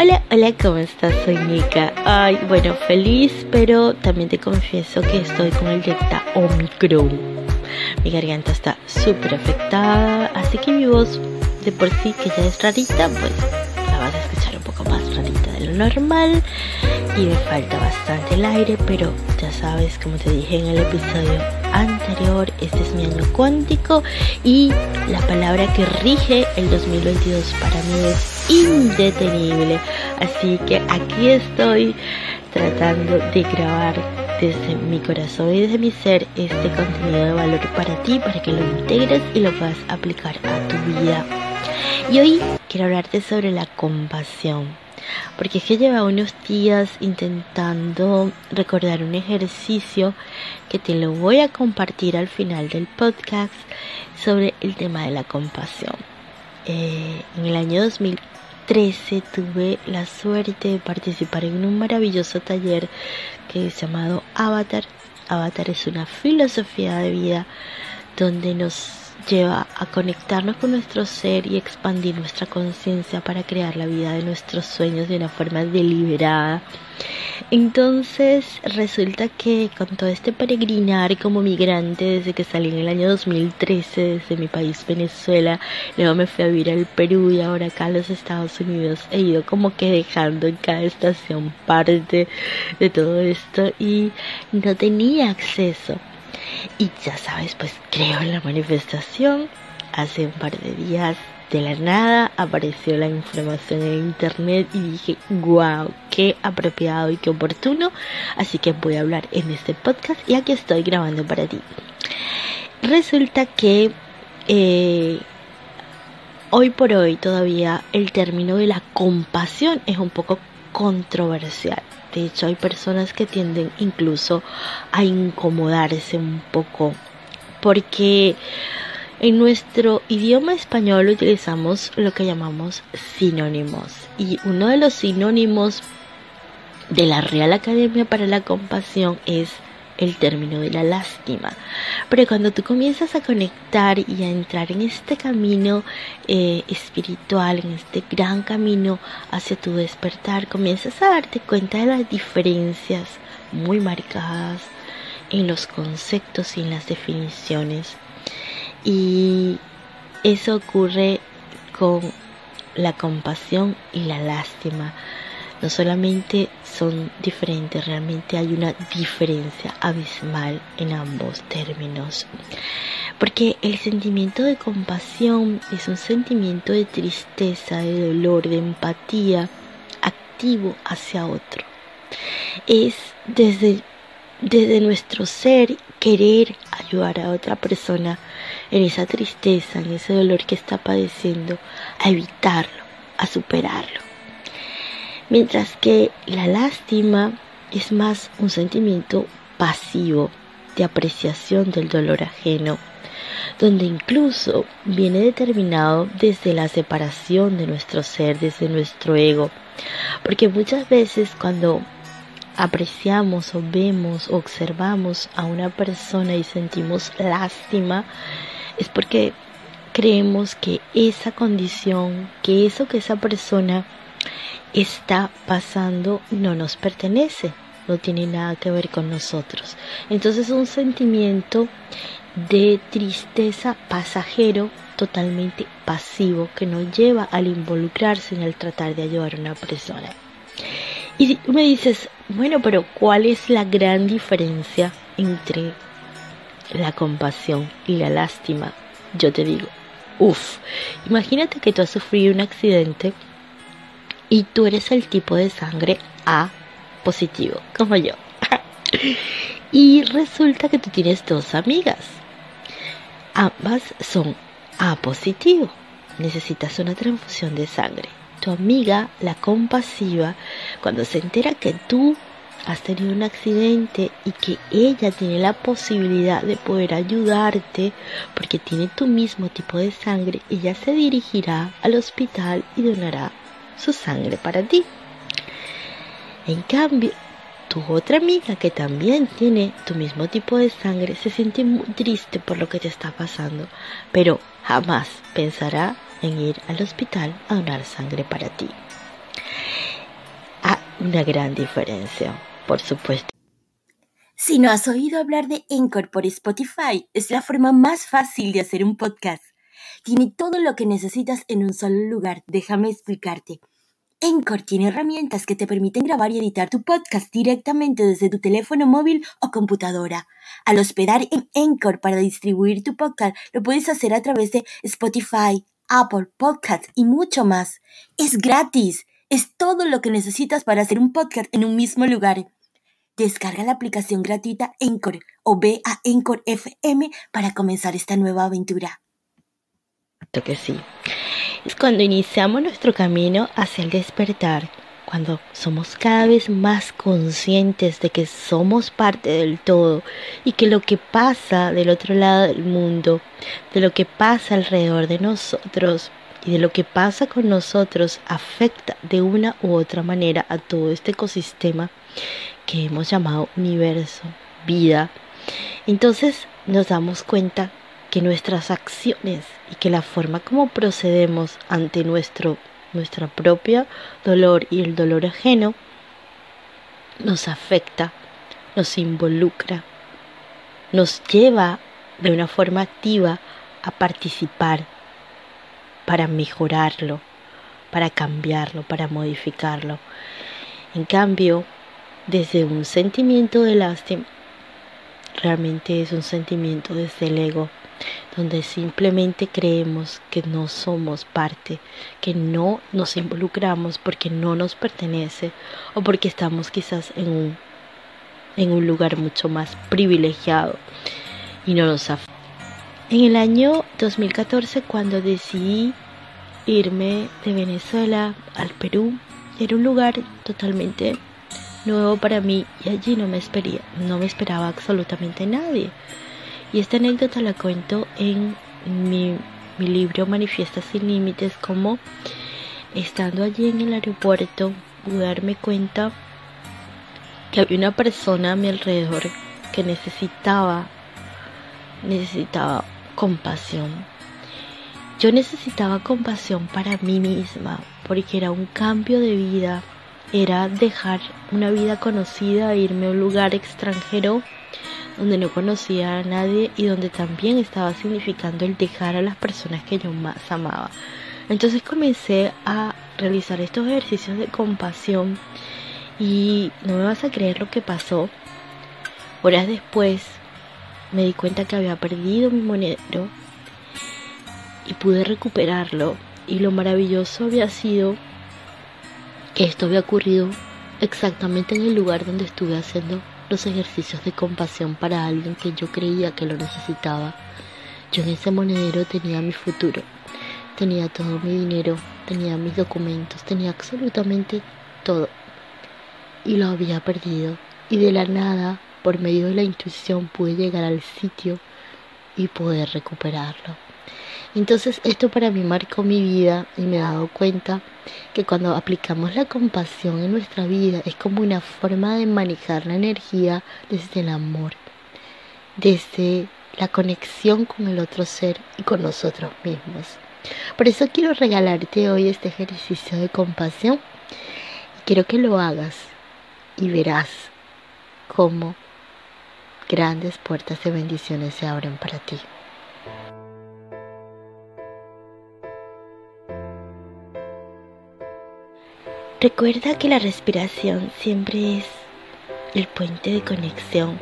Hola, hola, ¿cómo estás? Soy Nika. Ay, bueno, feliz, pero también te confieso que estoy con el Delta Omicron. Mi garganta está súper afectada, así que mi voz de por sí que ya es rarita, pues la vas a escuchar un poco más rarita de lo normal. Y me falta bastante el aire, pero ya sabes, como te dije en el episodio anterior, este es mi año cuántico y la palabra que rige el 2022 para mí es indetenible. Así que aquí estoy tratando de grabar desde mi corazón y desde mi ser este contenido de valor para ti, para que lo integres y lo puedas aplicar a tu vida. Y hoy quiero hablarte sobre la compasión. Porque es que lleva unos días intentando recordar un ejercicio que te lo voy a compartir al final del podcast sobre el tema de la compasión. Eh, en el año 2013 tuve la suerte de participar en un maravilloso taller que es llamado Avatar. Avatar es una filosofía de vida donde nos lleva a conectarnos con nuestro ser y expandir nuestra conciencia para crear la vida de nuestros sueños de una forma deliberada. Entonces resulta que con todo este peregrinar como migrante desde que salí en el año 2013 desde mi país Venezuela, luego me fui a vivir al Perú y ahora acá a los Estados Unidos he ido como que dejando en cada estación parte de todo esto y no tenía acceso y ya sabes, pues creo en la manifestación. Hace un par de días de la nada apareció la información en internet y dije, wow, qué apropiado y qué oportuno. Así que voy a hablar en este podcast y aquí estoy grabando para ti. Resulta que eh, hoy por hoy todavía el término de la compasión es un poco controversial. De hecho, hay personas que tienden incluso a incomodarse un poco porque en nuestro idioma español utilizamos lo que llamamos sinónimos y uno de los sinónimos de la Real Academia para la Compasión es el término de la lástima. Pero cuando tú comienzas a conectar y a entrar en este camino eh, espiritual, en este gran camino hacia tu despertar, comienzas a darte cuenta de las diferencias muy marcadas en los conceptos y en las definiciones. Y eso ocurre con la compasión y la lástima no solamente son diferentes, realmente hay una diferencia abismal en ambos términos. Porque el sentimiento de compasión es un sentimiento de tristeza, de dolor, de empatía activo hacia otro. Es desde, desde nuestro ser querer ayudar a otra persona en esa tristeza, en ese dolor que está padeciendo, a evitarlo, a superarlo. Mientras que la lástima es más un sentimiento pasivo de apreciación del dolor ajeno, donde incluso viene determinado desde la separación de nuestro ser, desde nuestro ego. Porque muchas veces cuando apreciamos o vemos o observamos a una persona y sentimos lástima, es porque creemos que esa condición, que eso que esa persona está pasando no nos pertenece, no tiene nada que ver con nosotros. Entonces un sentimiento de tristeza pasajero, totalmente pasivo, que nos lleva al involucrarse en el tratar de ayudar a una persona. Y tú me dices, bueno, pero ¿cuál es la gran diferencia entre la compasión y la lástima? Yo te digo, uff, imagínate que tú has sufrido un accidente y tú eres el tipo de sangre A positivo, como yo. y resulta que tú tienes dos amigas. Ambas son A positivo. Necesitas una transfusión de sangre. Tu amiga, la compasiva, cuando se entera que tú has tenido un accidente y que ella tiene la posibilidad de poder ayudarte porque tiene tu mismo tipo de sangre, ella se dirigirá al hospital y donará su sangre para ti. En cambio, tu otra amiga que también tiene tu mismo tipo de sangre se siente muy triste por lo que te está pasando, pero jamás pensará en ir al hospital a donar sangre para ti. Hay una gran diferencia por supuesto. Si no has oído hablar de Encore por Spotify, es la forma más fácil de hacer un podcast. Tiene todo lo que necesitas en un solo lugar, déjame explicarte. Encore tiene herramientas que te permiten grabar y editar tu podcast directamente desde tu teléfono móvil o computadora. Al hospedar en Encore para distribuir tu podcast, lo puedes hacer a través de Spotify, Apple Podcasts y mucho más. Es gratis. Es todo lo que necesitas para hacer un podcast en un mismo lugar. Descarga la aplicación gratuita Encore o ve a Encore FM para comenzar esta nueva aventura. Que sí. Es cuando iniciamos nuestro camino hacia el despertar, cuando somos cada vez más conscientes de que somos parte del todo y que lo que pasa del otro lado del mundo, de lo que pasa alrededor de nosotros y de lo que pasa con nosotros afecta de una u otra manera a todo este ecosistema que hemos llamado universo, vida. Entonces nos damos cuenta que nuestras acciones y que la forma como procedemos ante nuestro nuestra propia dolor y el dolor ajeno nos afecta, nos involucra, nos lleva de una forma activa a participar para mejorarlo, para cambiarlo, para modificarlo. En cambio, desde un sentimiento de lástima, realmente es un sentimiento desde el ego, donde simplemente creemos que no somos parte, que no nos involucramos porque no nos pertenece o porque estamos quizás en un, en un lugar mucho más privilegiado y no nos afecta. En el año 2014, cuando decidí irme de Venezuela al Perú, era un lugar totalmente nuevo para mí y allí no me, espería, no me esperaba absolutamente nadie. Y esta anécdota la cuento en mi, libro Manifiesta sin Límites, como estando allí en el aeropuerto pude darme cuenta que había una persona a mi alrededor que necesitaba, necesitaba compasión. Yo necesitaba compasión para mí misma, porque era un cambio de vida era dejar una vida conocida irme a un lugar extranjero donde no conocía a nadie y donde también estaba significando el dejar a las personas que yo más amaba. Entonces comencé a realizar estos ejercicios de compasión y no me vas a creer lo que pasó. Horas después me di cuenta que había perdido mi monedero y pude recuperarlo y lo maravilloso había sido esto había ocurrido exactamente en el lugar donde estuve haciendo los ejercicios de compasión para alguien que yo creía que lo necesitaba. Yo en ese monedero tenía mi futuro, tenía todo mi dinero, tenía mis documentos, tenía absolutamente todo. Y lo había perdido. Y de la nada, por medio de la intuición, pude llegar al sitio y poder recuperarlo. Entonces esto para mí marcó mi vida y me he dado cuenta que cuando aplicamos la compasión en nuestra vida es como una forma de manejar la energía desde el amor, desde la conexión con el otro ser y con nosotros mismos. Por eso quiero regalarte hoy este ejercicio de compasión y quiero que lo hagas y verás cómo grandes puertas de bendiciones se abren para ti. Recuerda que la respiración siempre es el puente de conexión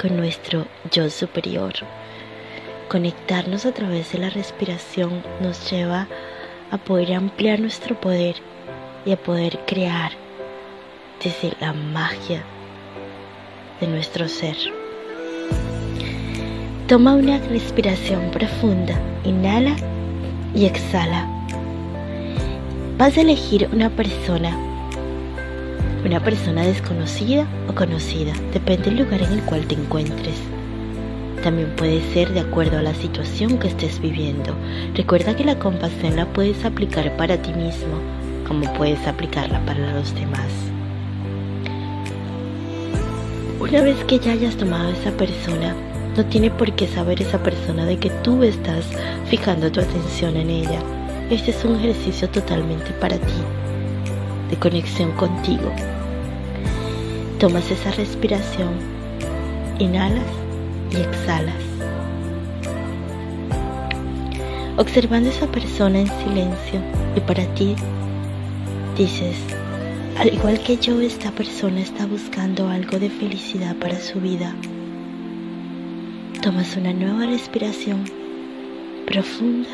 con nuestro yo superior. Conectarnos a través de la respiración nos lleva a poder ampliar nuestro poder y a poder crear desde la magia de nuestro ser. Toma una respiración profunda, inhala y exhala vas a elegir una persona una persona desconocida o conocida, depende del lugar en el cual te encuentres. También puede ser de acuerdo a la situación que estés viviendo. Recuerda que la compasión la puedes aplicar para ti mismo, como puedes aplicarla para los demás. Una vez que ya hayas tomado a esa persona, no tiene por qué saber esa persona de que tú estás fijando tu atención en ella. Este es un ejercicio totalmente para ti, de conexión contigo. Tomas esa respiración, inhalas y exhalas. Observando esa persona en silencio y para ti dices, al igual que yo, esta persona está buscando algo de felicidad para su vida. Tomas una nueva respiración profunda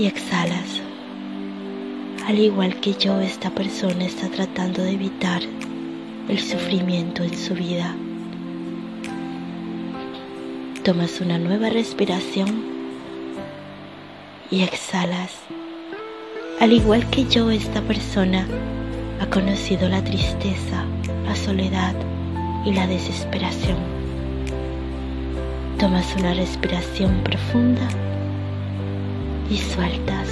y exhalas. Al igual que yo, esta persona está tratando de evitar el sufrimiento en su vida. Tomas una nueva respiración y exhalas. Al igual que yo, esta persona ha conocido la tristeza, la soledad y la desesperación. Tomas una respiración profunda y sueltas.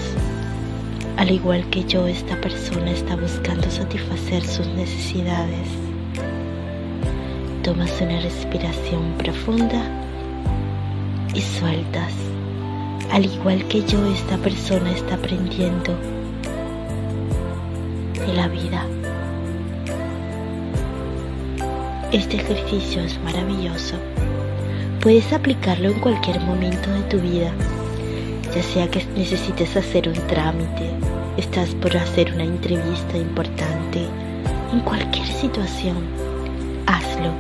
Al igual que yo, esta persona está buscando satisfacer sus necesidades. Tomas una respiración profunda y sueltas. Al igual que yo, esta persona está aprendiendo de la vida. Este ejercicio es maravilloso. Puedes aplicarlo en cualquier momento de tu vida, ya sea que necesites hacer un trámite, estás por hacer una entrevista importante, en cualquier situación, hazlo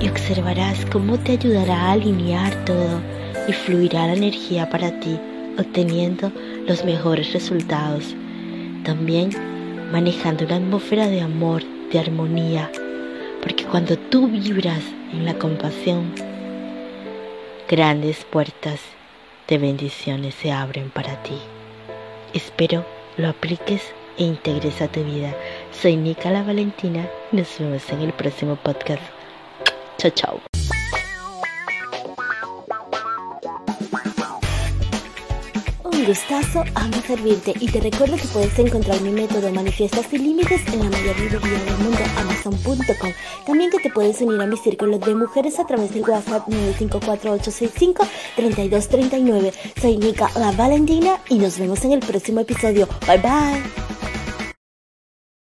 y observarás cómo te ayudará a alinear todo y fluirá la energía para ti, obteniendo los mejores resultados. También manejando una atmósfera de amor, de armonía, porque cuando tú vibras en la compasión, grandes puertas de bendiciones se abren para ti. Espero lo apliques e integres a tu vida. Soy Nica la Valentina nos vemos en el próximo podcast. Chao, chao. Un gustazo, amo servirte y te recuerdo que puedes encontrar mi método Manifiestas sin Límites en la mayor librería del mundo, amazon.com. También que te puedes unir a mi círculo de mujeres a través del WhatsApp 954-865-3239. Soy Nica la Valentina y nos vemos en el próximo episodio. Bye bye.